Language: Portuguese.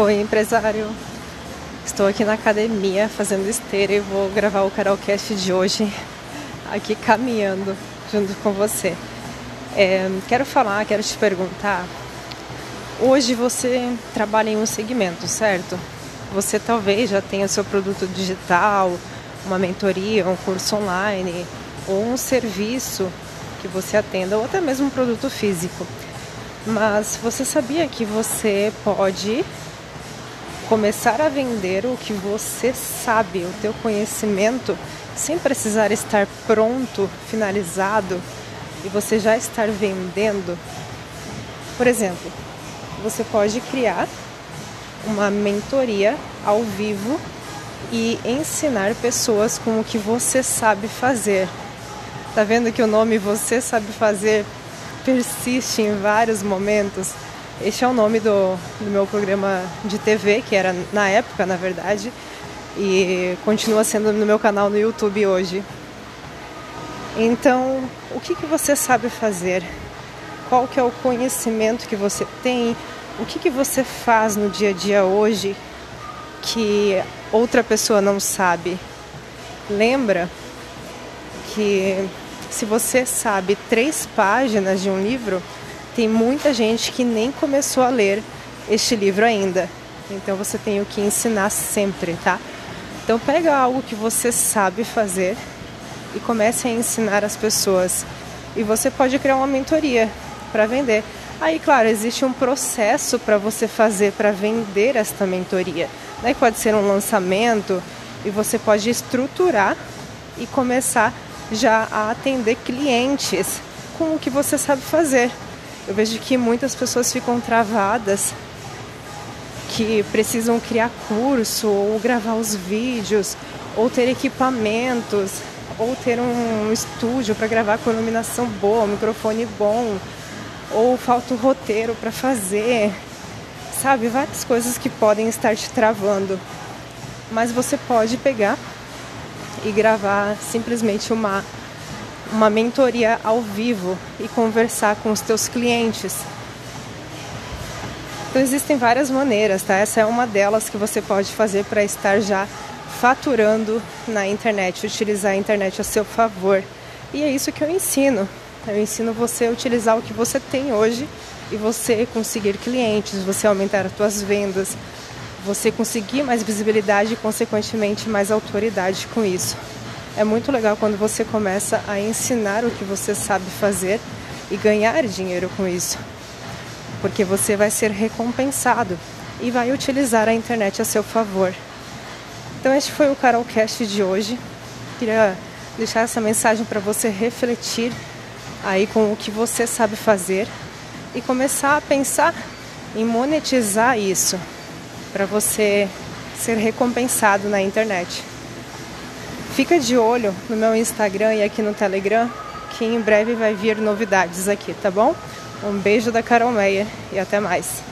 Oi, empresário. Estou aqui na academia fazendo esteira e vou gravar o Carolcast de hoje aqui caminhando junto com você. É, quero falar, quero te perguntar. Hoje você trabalha em um segmento, certo? Você talvez já tenha seu produto digital, uma mentoria, um curso online ou um serviço que você atenda ou até mesmo um produto físico. Mas você sabia que você pode começar a vender o que você sabe, o teu conhecimento, sem precisar estar pronto, finalizado e você já estar vendendo? Por exemplo, você pode criar uma mentoria ao vivo e ensinar pessoas com o que você sabe fazer. Tá vendo que o nome Você Sabe Fazer persiste em vários momentos? Este é o nome do, do meu programa de TV, que era na época, na verdade, e continua sendo no meu canal no YouTube hoje. Então, o que, que você sabe fazer? Qual que é o conhecimento que você tem? O que, que você faz no dia a dia hoje que outra pessoa não sabe? Lembra que se você sabe três páginas de um livro, tem muita gente que nem começou a ler este livro ainda. Então você tem o que ensinar sempre, tá? Então pega algo que você sabe fazer e comece a ensinar as pessoas. E você pode criar uma mentoria para vender. Aí, claro, existe um processo para você fazer para vender esta mentoria. Né? Pode ser um lançamento e você pode estruturar e começar já a atender clientes com o que você sabe fazer. Eu vejo que muitas pessoas ficam travadas, que precisam criar curso, ou gravar os vídeos, ou ter equipamentos, ou ter um estúdio para gravar com iluminação boa, um microfone bom, ou falta o roteiro para fazer, sabe? Várias coisas que podem estar te travando. Mas você pode pegar e gravar simplesmente uma uma mentoria ao vivo e conversar com os teus clientes. Então existem várias maneiras, tá? Essa é uma delas que você pode fazer para estar já faturando na internet, utilizar a internet a seu favor. E é isso que eu ensino. Eu ensino você a utilizar o que você tem hoje e você conseguir clientes, você aumentar as suas vendas, você conseguir mais visibilidade e consequentemente mais autoridade com isso. É muito legal quando você começa a ensinar o que você sabe fazer e ganhar dinheiro com isso, porque você vai ser recompensado e vai utilizar a internet a seu favor. Então, este foi o Carolcast de hoje. Queria deixar essa mensagem para você refletir aí com o que você sabe fazer e começar a pensar em monetizar isso para você ser recompensado na internet. Fica de olho no meu Instagram e aqui no Telegram, que em breve vai vir novidades aqui, tá bom? Um beijo da Carol Meia e até mais.